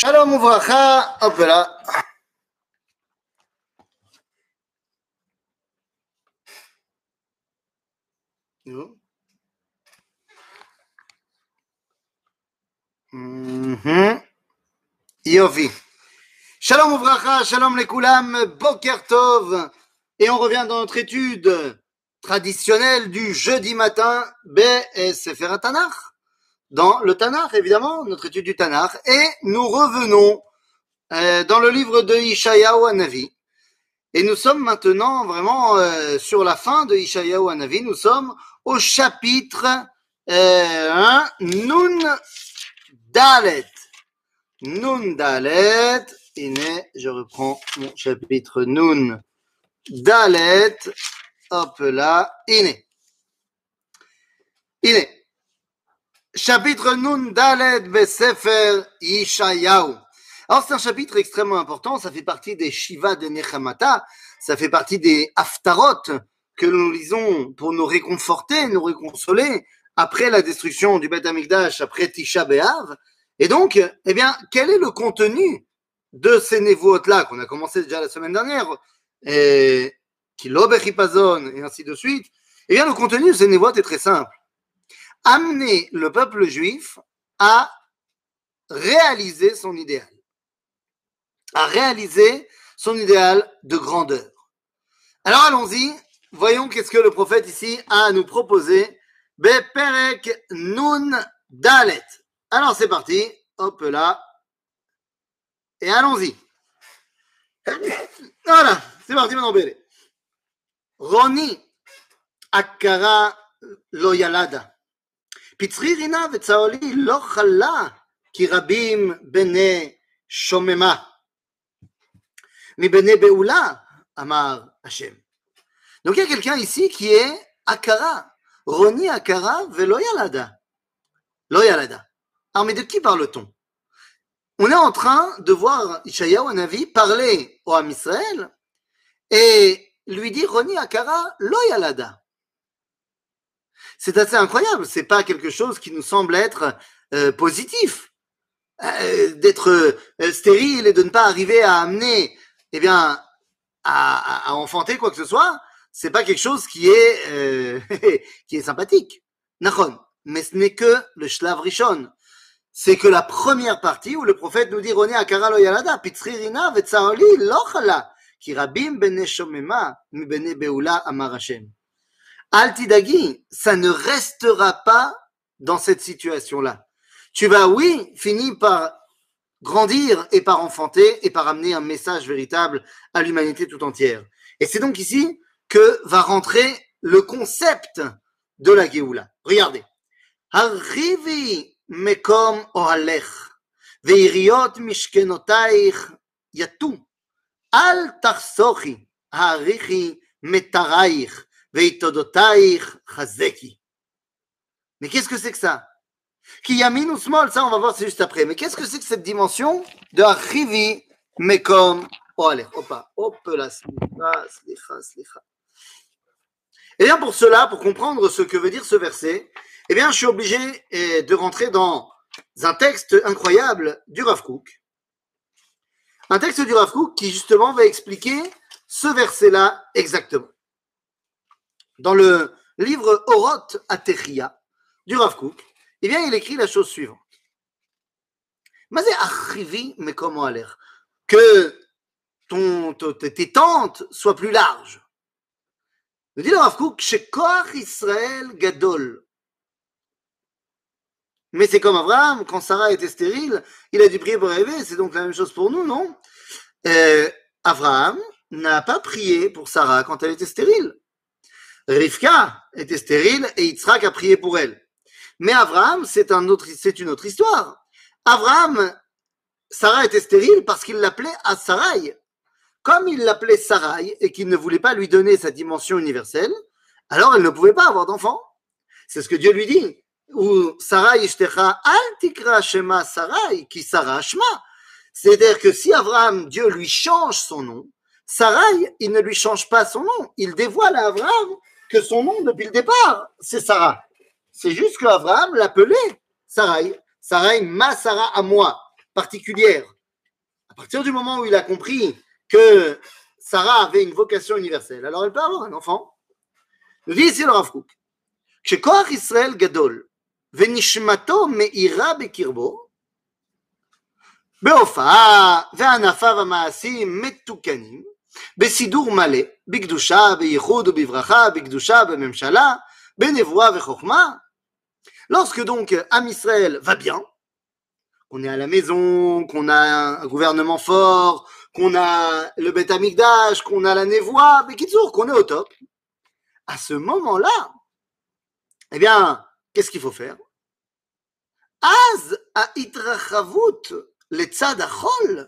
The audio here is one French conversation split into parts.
Shalom Ouvracha, hop là. Mhm. Yofi. Shalom Ouvracha, Shalom Lekulam, Boker Tov. Et on revient dans notre étude traditionnelle du jeudi matin, et Sefer. Dans le Tanakh, évidemment, notre étude du Tanakh. Et nous revenons euh, dans le livre de Ishayahu Hanavi. Et nous sommes maintenant vraiment euh, sur la fin de Ishayahu Hanavi. Nous sommes au chapitre euh, 1, Nun Dalet. Nun Dalet. Iné, je reprends mon chapitre Nun Dalet. Hop là. Iné. Iné. Chapitre Nun Dalet Besefer Ishayahu. Alors c'est un chapitre extrêmement important, ça fait partie des Shiva de Nechamata, ça fait partie des Haftarot que nous lisons pour nous réconforter, nous réconsoler après la destruction du Beth Amikdash, après Tisha B'Av. Et donc, eh bien, quel est le contenu de ces névotes-là qu'on a commencé déjà la semaine dernière, et Kilobechipazon, et ainsi de suite? Eh bien, le contenu de ces névotes est très simple. Amener le peuple juif à réaliser son idéal, à réaliser son idéal de grandeur. Alors allons-y, voyons qu'est-ce que le prophète ici a à nous proposer. Beperek Nun Dalet. Alors c'est parti, hop là, et allons-y. Voilà, c'est parti maintenant, Bélé. Roni Akara Loyalada. פצחי רינה וצהולי לא חלה כי רבים בני שוממה. מבני בעולה, אמר השם. Donc il y a quelqu'un ici qui est Akara, Roni Akara velo Yalada. Lo Yalada. Alors mais de qui parle-t-on On est en train de voir Ishayahu Hanavi parler au Ham Israël et lui dire Roni Akara Lo Yalada. C'est assez incroyable, c'est pas quelque chose qui nous semble être euh, positif. Euh, d'être euh, stérile et de ne pas arriver à amener, eh bien, à, enfanter quoi que ce soit, c'est pas quelque chose qui est qui est sympathique. Nachon. Mais ce n'est que le shlav rishon. C'est que la première partie où le prophète nous dit Roné akara lo yalada pitzri rina vetzaoli lo chala ki rabim bene shomema mi bene beula amar Hashem. Altidagi, ça ne restera pas dans cette situation-là. Tu vas, oui, finir par grandir et par enfanter et par amener un message véritable à l'humanité tout entière. Et c'est donc ici que va rentrer le concept de la Géoula. Regardez. Arrivi mekom ohalech, veiriot mishkenotaich yatu, al tarsochi, metaraich. Mais qu'est-ce que c'est que ça? Qui yamin ou small, ça on va voir c'est juste après. Mais qu'est-ce que c'est que cette dimension de arrivi mekom ohalech Opa, hop là. Et bien pour cela, pour comprendre ce que veut dire ce verset, eh bien je suis obligé eh, de rentrer dans un texte incroyable du Rav Kook. Un texte du Rav Kook qui justement va expliquer ce verset-là exactement. Dans le livre Oroth Atechia du Rav Kook, eh bien il écrit la chose suivante. Que ton, tes tentes soient plus larges. Me dit le Rav Kook, Israël Gadol. Mais c'est comme Abraham, quand Sarah était stérile, il a dû prier pour rêver, c'est donc la même chose pour nous, non? Euh, Abraham n'a pas prié pour Sarah quand elle était stérile. Rivka était stérile et Yitzhak a prié pour elle. Mais Abraham, c'est un autre, c'est une autre histoire. Abraham, Sarah était stérile parce qu'il l'appelait à Sarai. Comme il l'appelait Sarai et qu'il ne voulait pas lui donner sa dimension universelle, alors elle ne pouvait pas avoir d'enfant. C'est ce que Dieu lui dit. Ou Sarai ishtecha al tikra shema Sarai qui Sarah shma. C'est-à-dire que si Abraham, Dieu lui change son nom, Sarai, il ne lui change pas son nom. Il dévoile à Abraham que son nom depuis le départ, c'est Sarah. C'est juste que Abraham l'appelait Sarai. Sarai, ma Sarah à moi. particulière. À partir du moment où il a compris que Sarah avait une vocation universelle, alors elle peut avoir un enfant. Nous dit ici le Rav Kook, כשכוח ישראל גדול ונשמתו מאירה בקרבו, בהופעה וענפיו המעשיים מתוקנים, בסידור מלא, בקדושה, בייחוד ובברכה, בקדושה, בממשלה, בנבואה וחוכמה. Lorsque donc Am Israël va bien, qu'on est à la maison, qu'on a un gouvernement fort, qu'on a le Beth Amikdash, qu'on a la Nevoa, mais qu'on est au top, à ce moment-là, eh bien, qu'est-ce qu'il faut faire Az a itrachavut לצד החול,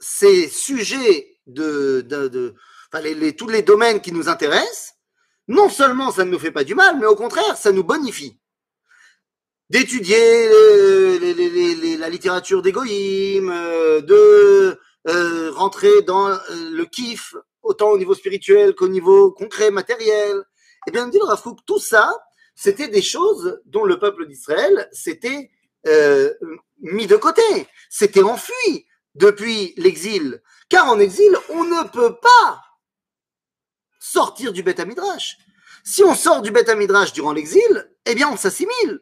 ces sujets de, de, de enfin, les, les, tous les domaines qui nous intéressent, non seulement ça ne nous fait pas du mal, mais au contraire, ça nous bonifie. D'étudier la littérature d'égoïme, euh, de euh, rentrer dans euh, le kiff, autant au niveau spirituel qu'au niveau concret, matériel. Eh bien, dit le Rafouk, tout ça, c'était des choses dont le peuple d'Israël s'était euh, mis de côté, s'était enfui depuis l'exil. Car en exil, on ne peut pas sortir du Beth Midrash. Si on sort du Beth Midrash durant l'exil, eh bien, on s'assimile.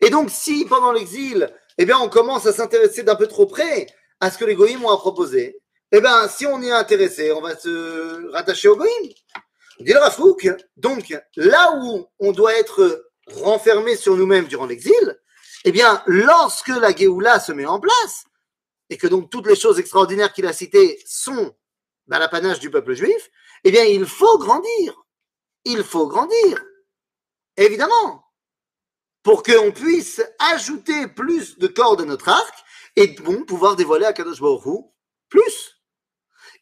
Et donc, si pendant l'exil, eh bien, on commence à s'intéresser d'un peu trop près à ce que les goïms ont à proposer, eh bien, si on y est intéressé, on va se rattacher aux goïms. Dit le donc, là où on doit être renfermé sur nous-mêmes durant l'exil, eh bien, lorsque la Géoula se met en place, et que donc toutes les choses extraordinaires qu'il a citées sont dans l'apanage du peuple juif, eh bien, il faut grandir. Il faut grandir. Évidemment. Pour qu'on puisse ajouter plus de cordes à notre arc et pouvoir dévoiler à Kadosh Baruch plus.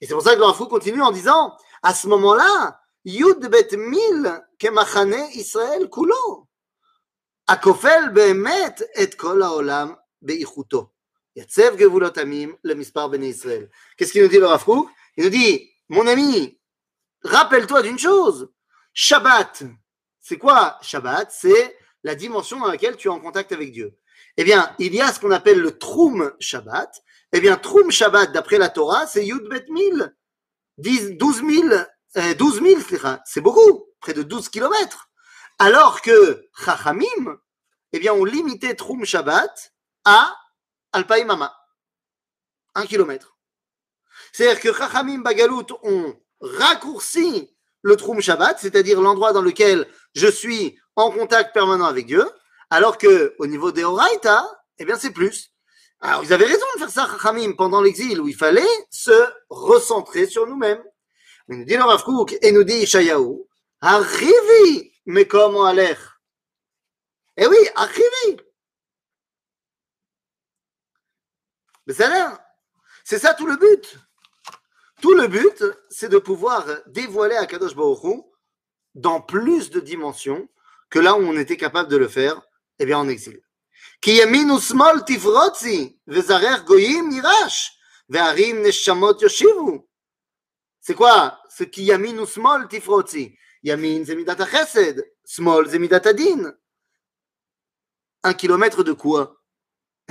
Et c'est pour ça que le continue en disant, à ce moment-là, Yud bet mil kemachane Israël kulo. Akofel behemet et kol haolam beichuto. Qu'est-ce qu'il nous dit le Rafrouk Il nous dit, mon ami, rappelle-toi d'une chose. Shabbat, c'est quoi Shabbat C'est la dimension dans laquelle tu es en contact avec Dieu. Eh bien, il y a ce qu'on appelle le Troum Shabbat. Eh bien, Troum Shabbat, d'après la Torah, c'est Yud Bet 1000, 12 000, euh, 12 000 c'est beaucoup, près de 12 kilomètres. Alors que Chachamim, eh bien, on limitait Troum Shabbat à Alpaïmama, un kilomètre. C'est-à-dire que Chachamim Bagalout ont raccourci le Troum Shabbat, c'est-à-dire l'endroit dans lequel je suis en contact permanent avec Dieu, alors que au niveau des Horaïta, eh bien, c'est plus. Alors, ils avaient raison de faire ça, Chachamim, pendant l'exil, où il fallait se recentrer sur nous-mêmes. Mais nous dit le Rav Kook, et nous dit Ishayahu, Arrivi, mais comment aller Eh oui, arrivi. Mais ça l'air. C'est ça tout le but. Tout le but, c'est de pouvoir dévoiler à Kadosh dans plus de dimensions que là où on était capable de le faire, eh bien en exil. C'est quoi? Ce qui yamin ou smol tifrotzi Yamin c'est midat chesed, smol c'est midat adin. Un kilomètre de quoi?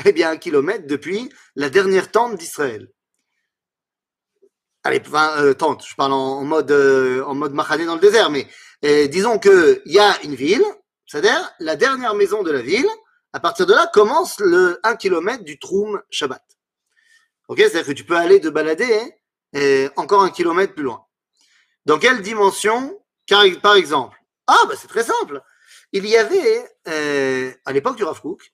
Eh bien, un kilomètre depuis la dernière tente d'Israël. Allez, euh, tente, je parle en, mode, euh, mode dans le désert, mais euh, disons qu'il y a une ville, c'est-à-dire la dernière maison de la ville, à partir de là commence le 1 km du Troum Shabbat. Ok, c'est-à-dire que tu peux aller te balader hein, encore un kilomètre plus loin. Dans quelle dimension? Par exemple, ah, bah c'est très simple. Il y avait, euh, à l'époque du Rav Kook,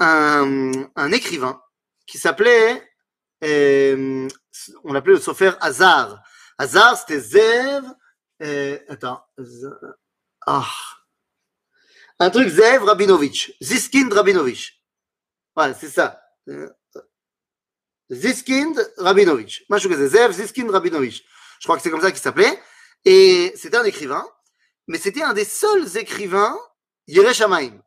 un, un écrivain qui s'appelait, euh, on l'appelait le Sofer Hazar. Hazar, c'était Zev, euh, attends, ah, un truc Zev Rabinovich, Ziskin Rabinovich. Voilà, c'est ça. Ziskind Rabinovich. Zev Ziskind Rabinovich. Je crois que c'est comme ça qu'il s'appelait. Et c'était un écrivain, mais c'était un des seuls écrivains Yereshamaim.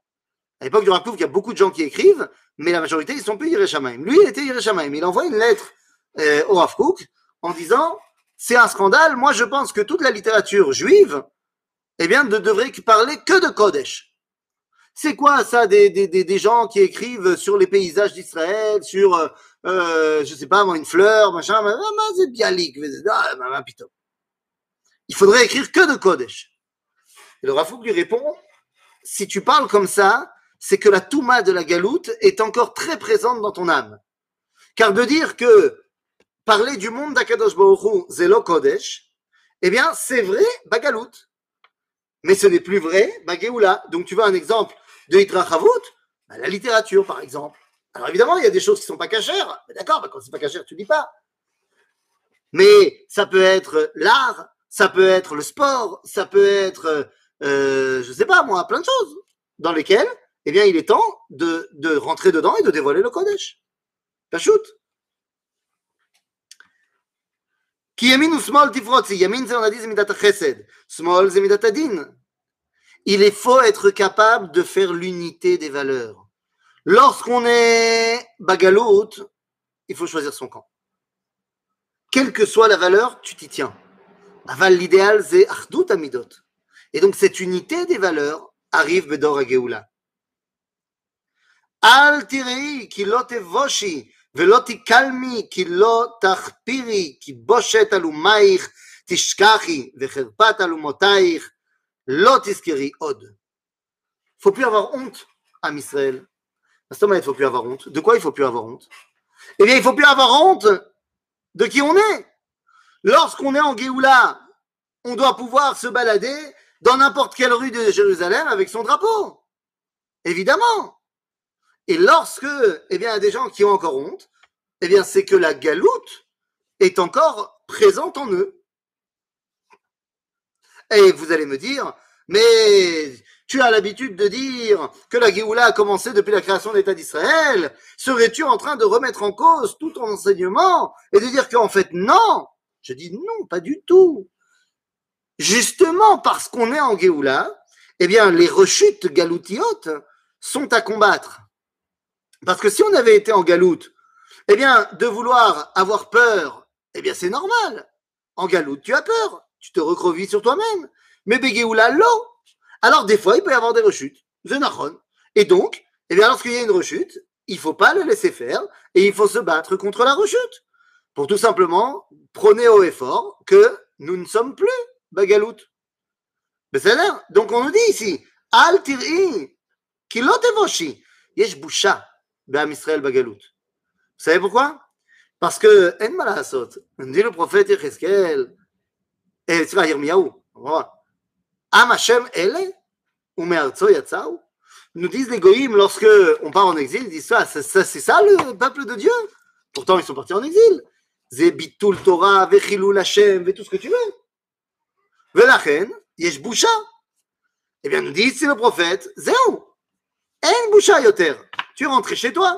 À l'époque du Rakouf, il y a beaucoup de gens qui écrivent, mais la majorité, ils sont plus Yereshamaim. Lui, il était Yereshamaim. Il envoie une lettre euh, au Rav en disant c'est un scandale. Moi, je pense que toute la littérature juive, eh bien, ne devrait parler que de Kodesh. C'est quoi ça des, des, des, gens qui écrivent sur les paysages d'Israël, sur, euh, euh je sais pas une fleur, machin, c'est bialik, ah, il faudrait écrire que de Kodesh. Et le Rafouk lui répond, si tu parles comme ça, c'est que la Touma de la galoute est encore très présente dans ton âme. Car de dire que parler du monde d'Akadosh Baruch Zelo Kodesh, eh bien, c'est vrai, Bagalout. Mais ce n'est plus vrai, Bagéoula. Donc, tu veux un exemple de Hitrachavut bah, La littérature, par exemple. Alors, évidemment, il y a des choses qui ne sont pas cachères. D'accord, bah, quand c'est pas cachère, tu dis pas. Mais ça peut être l'art, ça peut être le sport, ça peut être, euh, je sais pas moi, plein de choses dans lesquelles, eh bien, il est temps de, rentrer dedans et de dévoiler le Kodesh. Pachout. Qui ou small. Yamin, chesed. Small. Il est faut être capable de faire l'unité des valeurs. Lorsqu'on est bagalout, il faut choisir son camp. Quelle que soit la valeur, tu t'y tiens. Aval, l'idéal, c'est achdut amidot. Et donc, cette unité des valeurs arrive bedor à Géoula. Geoula. Al tirei, kilot voshi, ולא תקלמי כי לא תחפירי, כי בושת אלומייך תשכחי, וחרפת אלומותייך לא תזכרי עוד. faut plus avoir honte, Am Israël. À ce moment, il ne faut plus avoir honte. De quoi il ne faut plus avoir honte Eh bien, il ne faut plus avoir honte de qui on est. Lorsqu'on est en Géoula, on doit pouvoir se balader dans n'importe quelle rue de Jérusalem avec son drapeau. Évidemment. Et lorsque, eh bien, il y a des gens qui ont encore honte, eh bien, c'est que la galoute est encore présente en eux. Et vous allez me dire, mais tu as l'habitude de dire que la Géoula a commencé depuis la création de l'État d'Israël. Serais-tu en train de remettre en cause tout ton enseignement et de dire qu'en fait, non? Je dis non, pas du tout. Justement parce qu'on est en Géoula, eh bien, les rechutes galoutiotes sont à combattre. Parce que si on avait été en galoute, eh bien, de vouloir avoir peur, eh bien, c'est normal. En galoute, tu as peur. Tu te recrovis sur toi-même. Mais Begéoula, l'eau. Alors, des fois, il peut y avoir des rechutes. Et donc, eh bien, lorsqu'il y a une rechute, il faut pas le laisser faire et il faut se battre contre la rechute. Pour tout simplement prôner haut et fort que nous ne sommes plus Bagalout. Donc, on nous dit ici, Al tir'i, kilot evoshi, yesh busha. Israël Bagalout. Vous savez pourquoi? Parce que, en malasot, dit le prophète Yecheskel, et pas Yirmiyahu, Am Hashem ele, ou me'arzo yatzau, nous disent les goïms lorsque on part en exil, ils disent ça, c'est ça le peuple de Dieu? Pourtant, ils sont partis en exil. Zebitul Torah, vechilul Hashem, tout ce que tu veux. Velachen, yesh boucha. Eh bien, nous dit c'est le prophète, zéu, en boucha yoter Tu es rentré chez toi.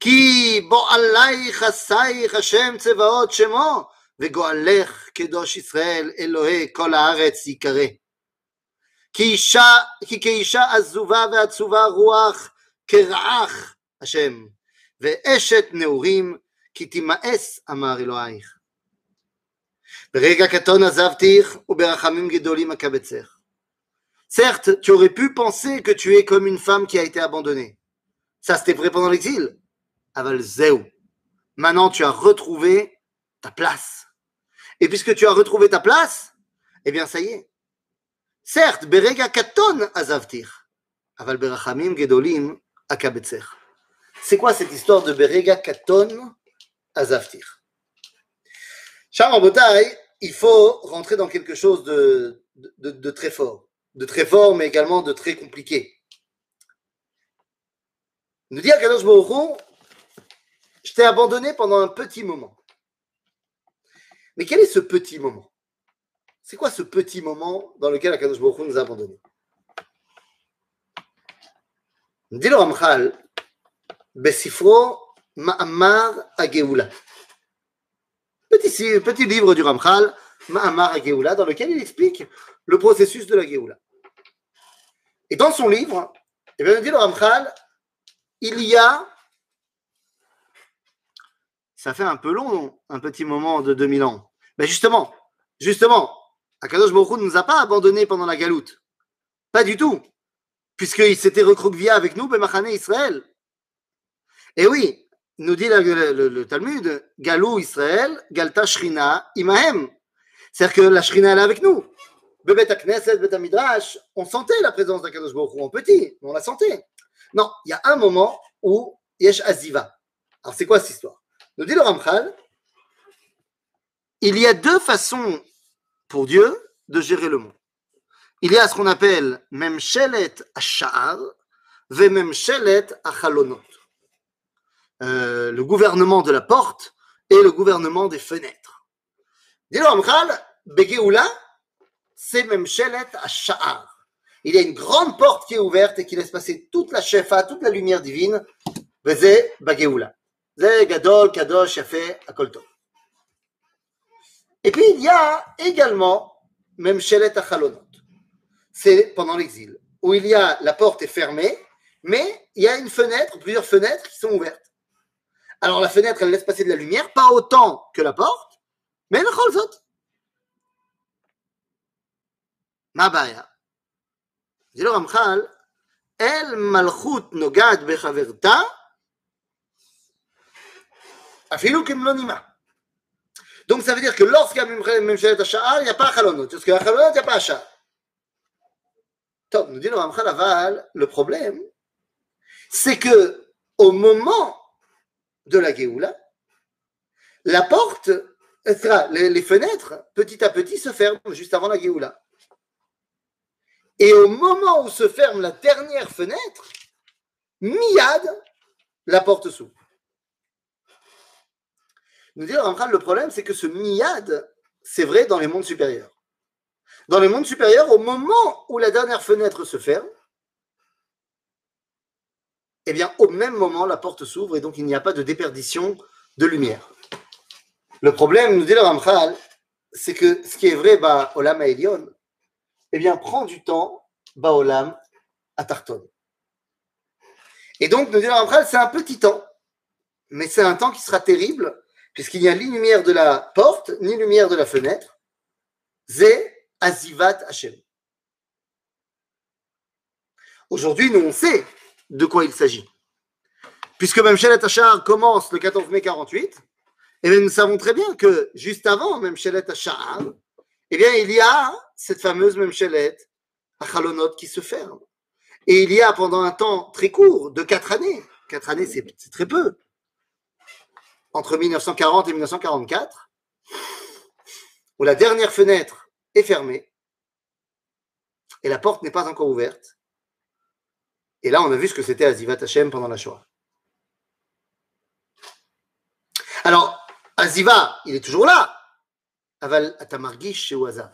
כי בועלייך עשייך השם צבאות שמו, וגואלך קדוש ישראל אלוהי כל הארץ יקרא. כי, אישה, כי כאישה עזובה ועצובה רוח כרעך השם, ואשת נעורים כי תימאס אמר אלוהיך. ברגע קטון עזבתיך וברחמים גדולים אקבצך. Certes, tu aurais pu penser que tu es comme une femme qui a été abandonnée. Ça, c'était vrai pendant l'exil. Aval Zéou. Maintenant, tu as retrouvé ta place. Et puisque tu as retrouvé ta place, eh bien, ça y est. Certes, Berega Katon Azavtir. Aval Berachamim Gedolim Akabetzer. C'est quoi cette histoire de Berega Katon Azavtir Charles Botaï, il faut rentrer dans quelque chose de très fort de très fort, mais également de très compliqué. Nous dit à Kadosh je t'ai abandonné pendant un petit moment. Mais quel est ce petit moment? C'est quoi ce petit moment dans lequel Akadosh Baruch nous a abandonnés? Dit le Ramchal, Besifro Ma'amar Ageoula. Petit, livre du Ramchal, Ma'amar Ageoula, dans lequel il explique le processus de la Geoula. Et dans son livre, eh bien, dit le Ramchal, il y a, ça fait un peu long, un petit moment de 2000 ans. Mais justement, justement, Akadosh Baruch ne nous a pas abandonnés pendant la galoute. Pas du tout. Puisqu'il s'était recroquevillé avec nous, Bemachane Israël. Et oui, nous dit le, Talmud, Galou Israël, Galta Shrina Imahem. C'est-à-dire que la Shrina est avec nous. Bebet Knesset, Bet on sentait la présence d'Akadosh Baruch en petit, on la sentait. Non, il y a un moment où Yesh Aziva. Alors c'est quoi cette histoire? Nous dit le il y a deux façons pour Dieu de gérer le monde. Il y a ce qu'on appelle Memshelet Asha'ar, Ve Achalonot. Euh, le gouvernement de la porte et le gouvernement des fenêtres. Dis-le Amchal, Begeoula, c'est même Shelet à Sha'ar. Il y a une grande porte qui est ouverte et qui laisse passer toute la shefa, toute la lumière divine. Vezé Bageoula. Gadol, Kadosh, Yafé, Akolto. Et puis il y a également même Shelet Achalonot. C'est pendant l'exil, où il y a la porte est fermée, mais il y a une fenêtre, plusieurs fenêtres qui sont ouvertes. Alors la fenêtre, elle laisse passer de la lumière, pas autant que la porte, mais le Dit le Ramchal, El malchut nogad bechaverta, afilou kimlonima. Donc ça veut dire que lorsqu'il y a Memchelet Hasha'ar, il n'y a pas Chalonot. Parce qu'à Chalonot, il n'y a pas Hasha'ar. Top, nous dit le Ramchal Aval, le problème, c'est que au moment de la Géoula, la porte, les, les, fenêtres, petit à petit, se ferment juste avant la Géoula. Et au moment où se ferme la dernière fenêtre, miad, la porte s'ouvre. Nous dit le problème, c'est que ce miad, c'est vrai dans les mondes supérieurs. Dans les mondes supérieurs, au moment où la dernière fenêtre se ferme, eh bien, au même moment, la porte s'ouvre et donc il n'y a pas de déperdition de lumière. Le problème, nous dit le Ramchal, c'est que ce qui est vrai, bah, Olam Elion, eh bien, prend du temps, bah, Olam à Tarton. Et donc, nous dit c'est un petit temps, mais c'est un temps qui sera terrible, puisqu'il n'y a ni lumière de la porte, ni lumière de la fenêtre. Zé Azivat Hashem. Aujourd'hui, nous, on sait de quoi il s'agit. Puisque même Shelet Hachar commence le 14 mai 48, et nous savons très bien que juste avant même Shelet Hachar, eh bien, il y a cette fameuse même Shelet Achalonot qui se ferme. Et il y a pendant un temps très court, de quatre années, quatre années c'est très peu, entre 1940 et 1944, où la dernière fenêtre est fermée et la porte n'est pas encore ouverte, et là, on a vu ce que c'était Azivat Hashem pendant la Shoah. Alors, Aziva, il est toujours là. Aval Atamargish chez Waza.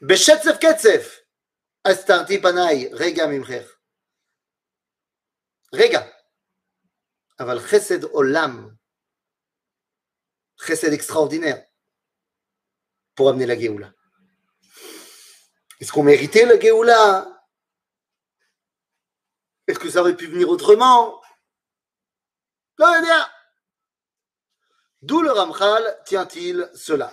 Beshetzef Katsef, Astarti Panai, Rega Mimcher. Rega. Aval Chesed Olam. Chesed extraordinaire. Pour amener la Géoula. Est-ce qu'on méritait la Géoula Est-ce que ça aurait pu venir autrement D'où le Ramchal tient-il cela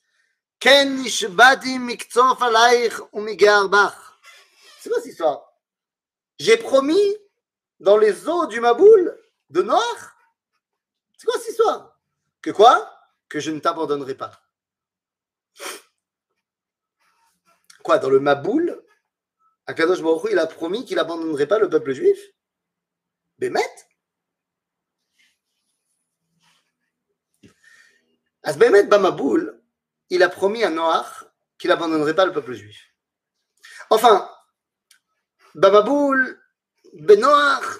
C'est quoi cette histoire J'ai promis dans les eaux du Maboul de Noir C'est quoi cette histoire? Que quoi? Que je ne t'abandonnerai pas. Quoi, dans le Maboul, Akadosh Baruch il a promis qu'il n'abandonnerait pas le peuple juif? Bémet? As Bémet Bamaboul, il a promis à Noach qu'il n'abandonnerait pas le peuple juif. Enfin, Bamaboul, Benoach,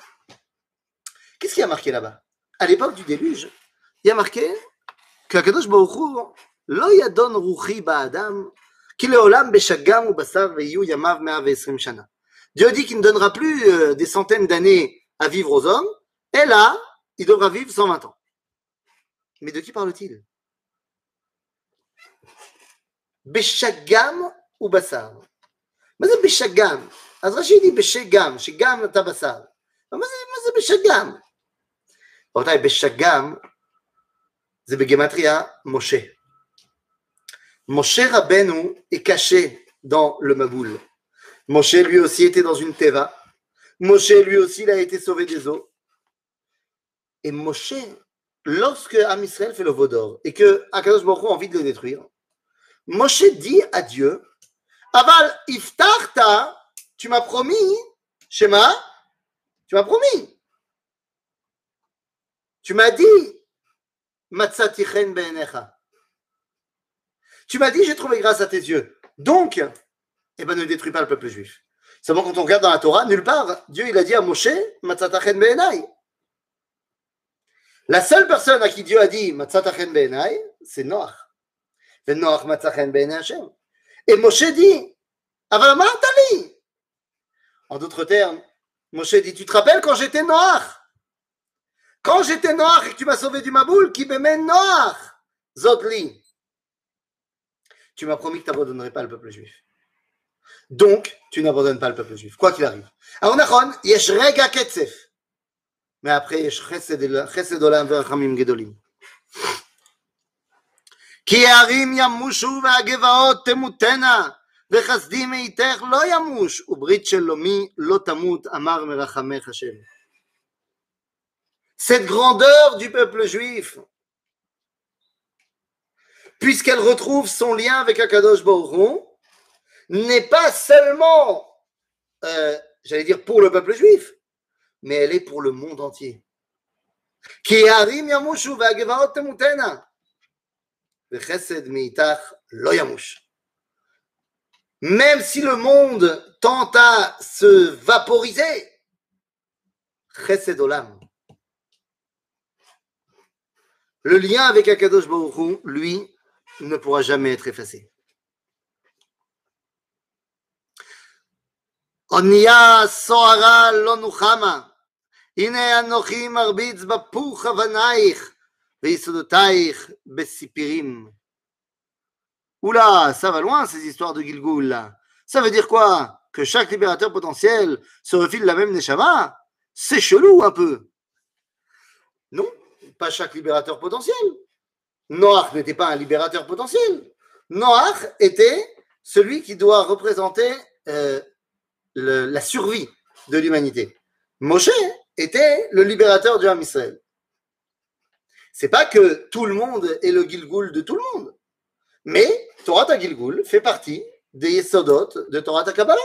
qu'est-ce qui a marqué là-bas? À l'époque du déluge, il y a marqué qu'Akadosh Baruch lo yadon ruchi ba'adam, ki leolam beshagam ou basar veyu yamav 120 shana. Dieu dit qu'il ne donnera plus euh, des centaines d'années à vivre aux hommes, et là, il devra vivre 120 ans. Mais de qui parle-t-il? Beshagam ou basar מה זה בשגם? אז רש"י dit בשגם, שגם אתה בשר. מה זה, מה זה בשגם? רבותיי, בשגם זה בגימטריה משה. Moshe Rabbeinu est caché dans le Maboul. Moshe lui aussi était dans une teva. Moshe lui aussi il a été sauvé des eaux. Et Moshe, lorsque Am Israël fait le Vaudor et que Akadosh Baruch Hu a envie de le détruire, Moshe dit à Dieu Aval iftarta, tu m'as promis, Shema, tu m'as promis. Tu m'as dit Matzatichen be'enecha. Tu m'as dit, j'ai trouvé grâce à tes yeux. Donc, eh ben, ne détruis pas le peuple juif. Seulement, quand on regarde dans la Torah, nulle part, Dieu, il a dit à Moshe, Matzatachen be'enai. La seule personne à qui Dieu a dit, Matzatachen be'enai, c'est Noach. Et Moshe dit. En d'autres termes, Moshe dit, tu te rappelles quand j'étais Noach Quand j'étais Noach et que tu m'as sauvé du Maboul, qui m'aimait Noach Zotli. Tu m'as promis que tu n'abandonnerais pas le peuple juif. Donc, tu n'abandonnes pas le peuple juif, quoi qu'il arrive. Yesh rega ketzef. Mais après, yesh chesed olam gedolim. כי הערים ימושו והגבעות תמותנה, וחסדי מאיתך לא ימוש, וברית שלומי לא תמות, אמר מרחמך השם. Cette grandeur du peuple juif, puisqu'elle retrouve son lien avec Akadosh Baruch Hu, n'est pas seulement, euh, j'allais dire, pour le peuple juif, mais elle est pour le monde entier. Ki harim Même si le monde tente à se vaporiser, chesed olam. Le lien avec Akadosh Baruch Hu, lui, ne pourra jamais être effacé. אונייה סוערה לא נוחמה, הנה אנוכי מרביץ בפוך אבנייך, ויסודותייך בסיפירים. Oula, ça va loin ces histoires de Gilgoul. Ça veut dire quoi? Que chaque libérateur potentiel se refile la même Neshama? C'est chelou un peu. Non, pas chaque libérateur potentiel. Noach n'était pas un libérateur potentiel. Noach était celui qui doit représenter euh, la survie de l'humanité. Moshe était le libérateur du Ham Israël. C'est pas que tout le monde est le Gilgoul de tout le monde, mais Torah ta Gilgoul fait partie des Yesodot de Torah ta Kabbalah.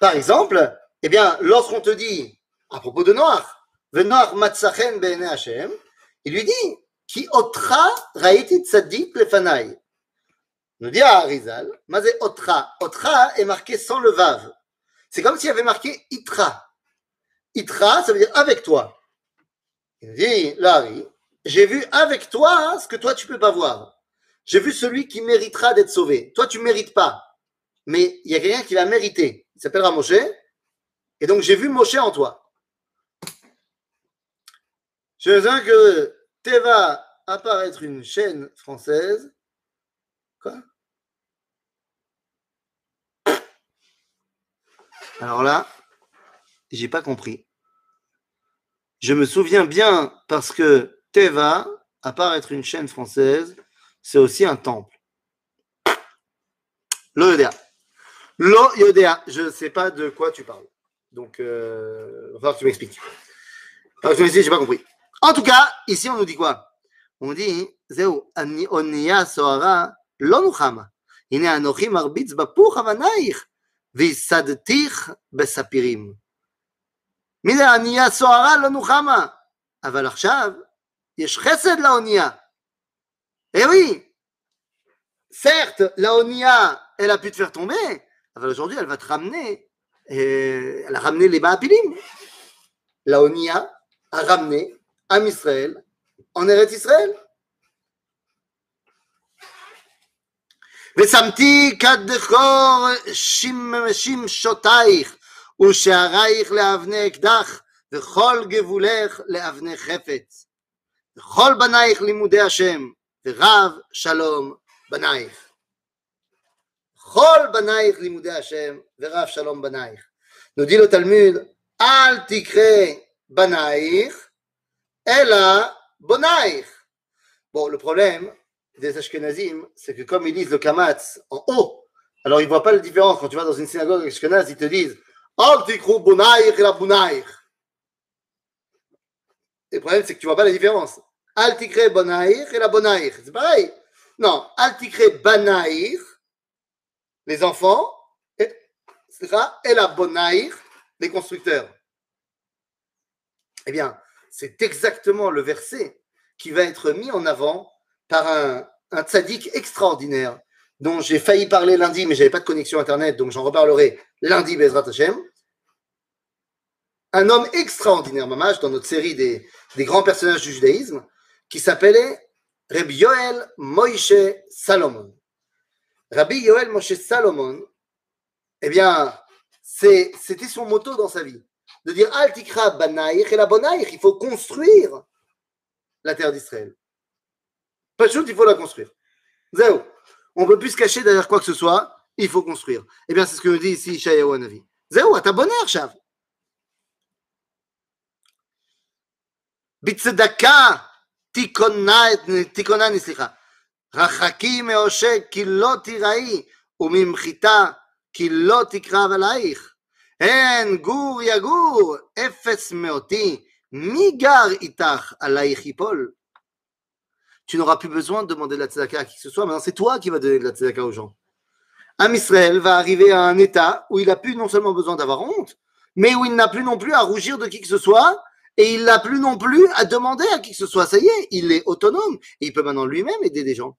Par exemple, eh bien, lorsqu'on te dit à propos de Noach, Venoach matzachen be'ene Hashem, il lui dit Ki otra raïti tzadik lefanai. Nous dit à Harizal, Mazé otra. Otra est marqué sans le vav. C'est comme s'il y avait marqué itra. Itra, ça veut dire avec toi. Il dit, Larry, j'ai vu avec toi ce que toi tu peux pas voir. J'ai vu celui qui méritera d'être sauvé. Toi, tu mérites pas. Mais il y a quelqu'un qui va mériter. Il s'appellera Moshe. Et donc, j'ai vu Moshe en toi. Je veux que Teva apparaître une chaîne française. Quoi? Alors là, j'ai pas compris. Je me souviens bien parce que Teva, à part être une chaîne française, c'est aussi un temple. Lo Yodea. Lo Yodea. Je ne sais pas de quoi tu parles. Donc, euh, il va falloir que tu m'expliques. Alors, je m'explique, je n'ai pas compris. En tout cas, ici, on nous dit quoi On dit, Zeu, Oniya Sohara, lo nuchama. הנה אנוכי מרביץ בפוך אבנייך, ויסדתיך בספירים. מי זה ענייה סוערה לא נוחמה, אבל עכשיו יש חסד לאונייה. Eh oui, certes, la Onia, elle a pu te faire tomber, mais aujourd'hui, elle va te ramener, euh, elle a ramené les Baapilim. La Onia a ramené Am Israël en Eretz Israël. ושמתי כד דחור שמשותייך ושערייך לאבני אקדח וכל גבולך לאבני חפץ. Rol banaich Hashem, Rav Shalom banaich. Rol banaich Hashem, Rav Shalom banaich. Nous dit le Talmud, Al tikre banaich, Ella bonaich. Bon, le problème des Ashkenazim, c'est que comme ils lisent le Kamatz en haut, alors ils ne voient pas la différence. Quand tu vas dans une synagogue Ashkenaz, ils te disent Al tikru bonaich la bonaich. Le problème, c'est que tu ne vois pas la différence. Al tikre bonaïr et la bonaïr. C'est pareil. Non, al tikre banaïr, les enfants, et, et la bonaïr, les constructeurs. Eh bien, c'est exactement le verset qui va être mis en avant par un, un tzaddik extraordinaire dont j'ai failli parler lundi, mais j'avais pas de connexion internet, donc j'en reparlerai lundi, Bezrat Hashem. Un homme extraordinaire, Mamash, dans notre série des, des grands personnages du judaïsme, qui s'appelait Rabbi Yoel Moïse Salomon. Rabbi Yoel Moshe Salomon, eh bien, c'était son motto dans sa vie, de dire Al tikra banaïch et la bonaïch, il faut construire la terre d'Israël. Pas de chose, il faut la construire. Zéro. On ne peut plus se cacher derrière quoi que ce soit, il faut construire. Eh bien, c'est ce que nous dit ici Ishayahu Anavi. Zéro, à ta bonne heure, Shav. Bitsedaka תיכונני, סליחה. רחקי מעושק כי לא תיראי, וממחיתה כי לא תקרב עלייך. הן גור יגור, אפס מאותי, מי גר איתך עלייך ייפול? tu n'auras plus besoin de demander de la tzedaka à qui que ce soit. Maintenant, c'est toi qui vas donner de la tzedaka aux gens. Am Israël va arriver à un état où il n'a plus non seulement besoin d'avoir honte, mais où il n'a plus non plus à rougir de qui que ce soit, et il n'a plus non plus à demander à qui que ce soit. Ça y est, il est autonome, et il peut maintenant lui-même aider des gens.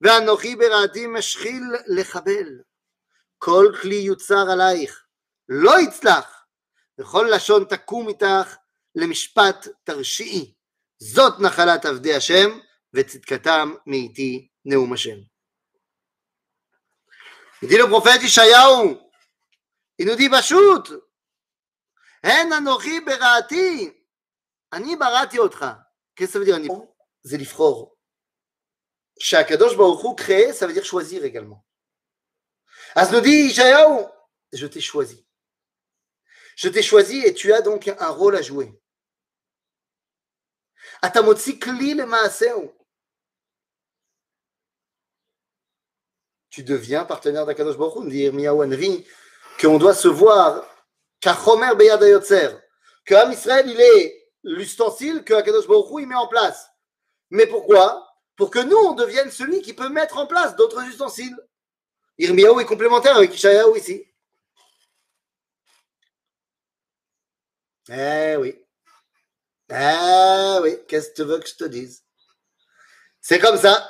ואנוכי ברעתי משחיל לחבל. כל כלי יוצר עלייך, לא יצלח, וכל לשון תקום איתך למשפט תרשיעי. Zot nachalat avdi Hashem, vetzitkatam meiti Neumashem. Il dit le prophète Ishayahu, il nous dit Bachout, En berati, ani barati otra. Qu'est-ce que ça veut dire, Zélifror Shakadosh Baruchou créer, ça veut dire choisir également. As nous dit Ishayahu, je t'ai choisi. Je t'ai choisi et tu as donc un rôle à jouer. Le Tu deviens partenaire d'Akadosh Baruch Hu, dit Irmiyahu qu'on doit se voir, qu'Achomer Beyad que Am Israël, il est l'ustensile que Akadosh Baruch il met en place. Mais pourquoi? Pour que nous, on devienne celui qui peut mettre en place d'autres ustensiles. Irmiaou est complémentaire avec Ishayahu ici. Eh oui Eh oui, qu'est-ce que tu veux que je te dise C'est comme ça.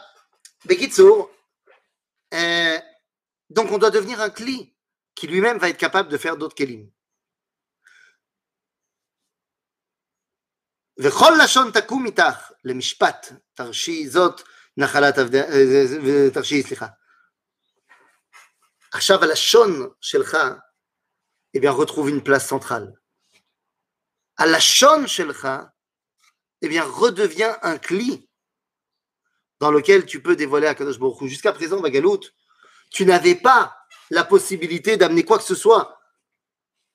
Bekitsour. Eh, donc on doit devenir un cli qui lui-même va être capable de faire d'autres kelim. וכל לשון תקום איתך למשפט, תרשי זאת נחלת עבדי, תרשי, סליחה. עכשיו הלשון שלך, eh bien, retrouve une place centrale. הלשון שלך, eh bien, redevient un cli dans lequel tu peux dévoiler à Kadosh Baruch Hu. Jusqu'à présent, Bagalout, tu n'avais pas la possibilité d'amener quoi que ce soit.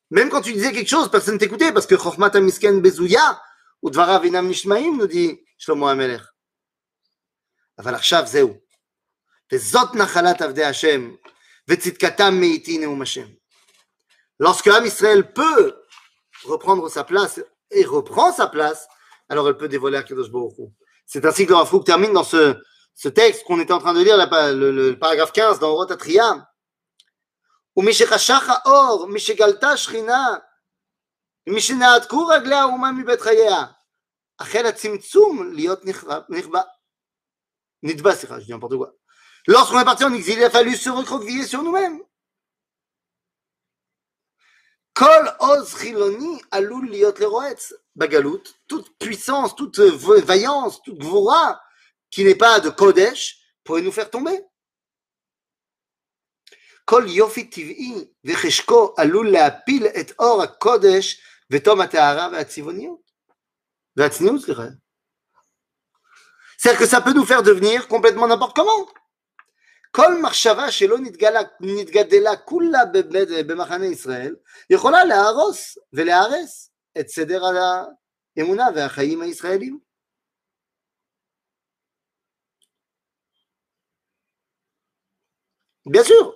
Même quand tu disais quelque chose, personne ne t'écoutait parce que Chochmat Misken Bezouya ou Dvara Vinam Nishmaim nous dit Shlomo Amelech. אבל עכשיו זהו. וזאת נחלת עבדי השם, וצדקתם מאיתי נאום השם. Lorsque Am Israël peut reprendre sa place et reprend sa place, alors elle peut dévoiler Akadosh Baruchou. C'est ainsi que le Rav termine dans ce, ce texte qu'on était en train de lire, la, le, le, paragraphe 15 dans Rota Triam. Ou Or, Mishegalta Shrina, Mishenaatku Ragla Uma Mibetraya. Achel Atzimtzum Liot Nichba. Nidba, c'est je dis n'importe quoi. Lorsqu'on est parti en exil, il a fallu se recroqueviller sur nous-mêmes. Kol Oz Chiloni Alul Liot Leroetz. Bagalout, toute puissance, toute vaillance, toute gvora qui n'est pas de Kodesh pourrait nous faire tomber. Kol yofi tiv'i vecheshko alul leapil et or kodesh vetom atahara ve'atzivoniot. Ve'atzniut, C'est-à-dire que ça peut nous faire devenir complètement n'importe comment. כל מחשבה שלא נתגלה, נתגדלה כולה במחנה ישראל, יכולה להרוס ולהרס את סדר האמונה והחיים הישראלים. Bien sûr,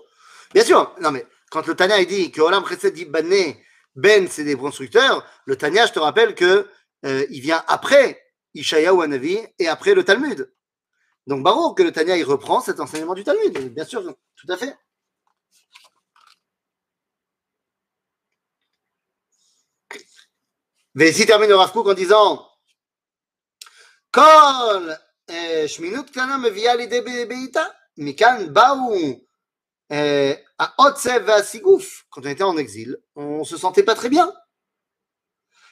bien sûr. Non mais quand le Tanya dit que Olam Chesed Bané Ben c'est des constructeurs, le Tanya je te rappelle que euh, il vient après Ishayahu Hanavi et après le Talmud. Donc, Baruch, que le Tania, il reprend cet enseignement du Talmud, bien sûr, tout à fait. ici termine le Rav en disant Kol shminut kana mevia l'idée beita, mikan baou à Otsev à Sigouf. Quand on était en exil, on se sentait pas très bien.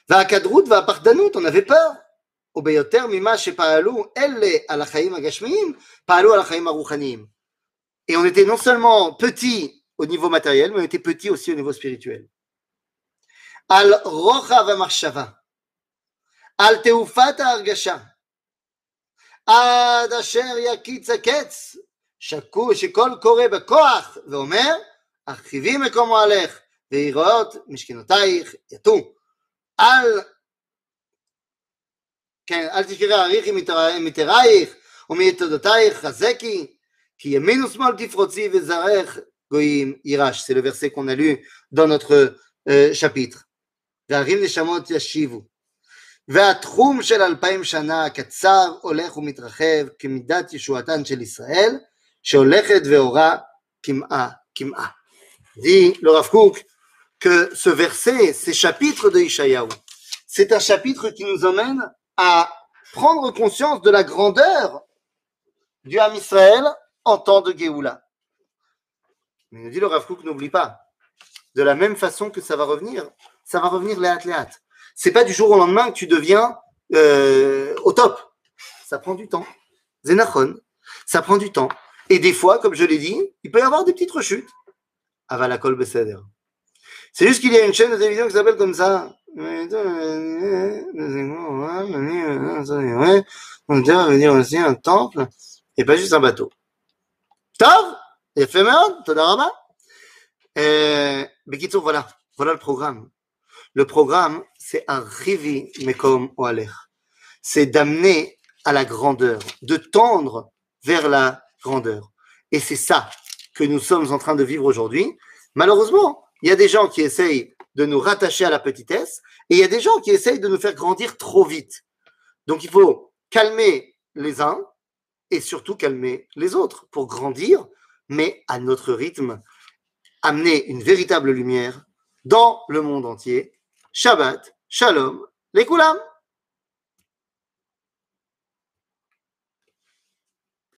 Va à Kadrout, va à Pardanout, on avait peur. וביותר ממה שפעלו אלה על החיים הגשמיים, פעלו על החיים הרוחניים. Et on était non seulement petit au niveau matériel, mais on était petit aussi au niveau spirituel. על רוחב המחשבה, על תעופת ההרגשה, עד אשר יקיץ הקץ, שקו, שכל קורא בכוח ואומר, הרחיבי מקום אוהלך, ויראות משכנותייך יטו. על כן, אל תשכחי העריכי מתרייך ומיתודותייך חזקי, כי ימין ושמאל תפרוצי וזרעך גויים יירש. C'est le verset qu'on a lu dans notre euh, chapitre. והרים נשמות ישיבו. והתחום של אלפיים שנה קצר הולך ומתרחב כמידת ישועתן של ישראל, שהולכת ואורה קמעה קמעה. dit le Rav Kook que ce verset, ces chapitres de Ishayahu, c'est un chapitre qui nous emmène à prendre conscience de la grandeur du Ham Israël en temps de Géoula. Mais nous dit le Rav Kook, n'oublie pas, de la même façon que ça va revenir, ça va revenir léat léat. C'est pas du jour au lendemain que tu deviens euh, au top. Ça prend du temps. Zénachon, ça prend du temps. Et des fois, comme je l'ai dit, il peut y avoir des petites rechutes. Avalakol Beseder. C'est juste qu'il y a une chaîne de télévision qui s'appelle comme ça. On doit venir aussi un temple et pas juste un bateau. Tov éphémère, Todarama. Bekitsour, voilà, voilà le programme. Le programme, c'est un rivi mekom oalech. C'est d'amener à la grandeur, de tendre vers la grandeur. Et c'est ça que nous sommes en train de vivre aujourd'hui. Malheureusement, il y a des gens qui essayent de nous rattacher à la petitesse, et il y a des gens qui essayent de nous faire grandir trop vite. Donc il faut calmer les uns et surtout calmer les autres pour grandir, mais à notre rythme, amener une véritable lumière dans le monde entier. Shabbat, Shalom, les.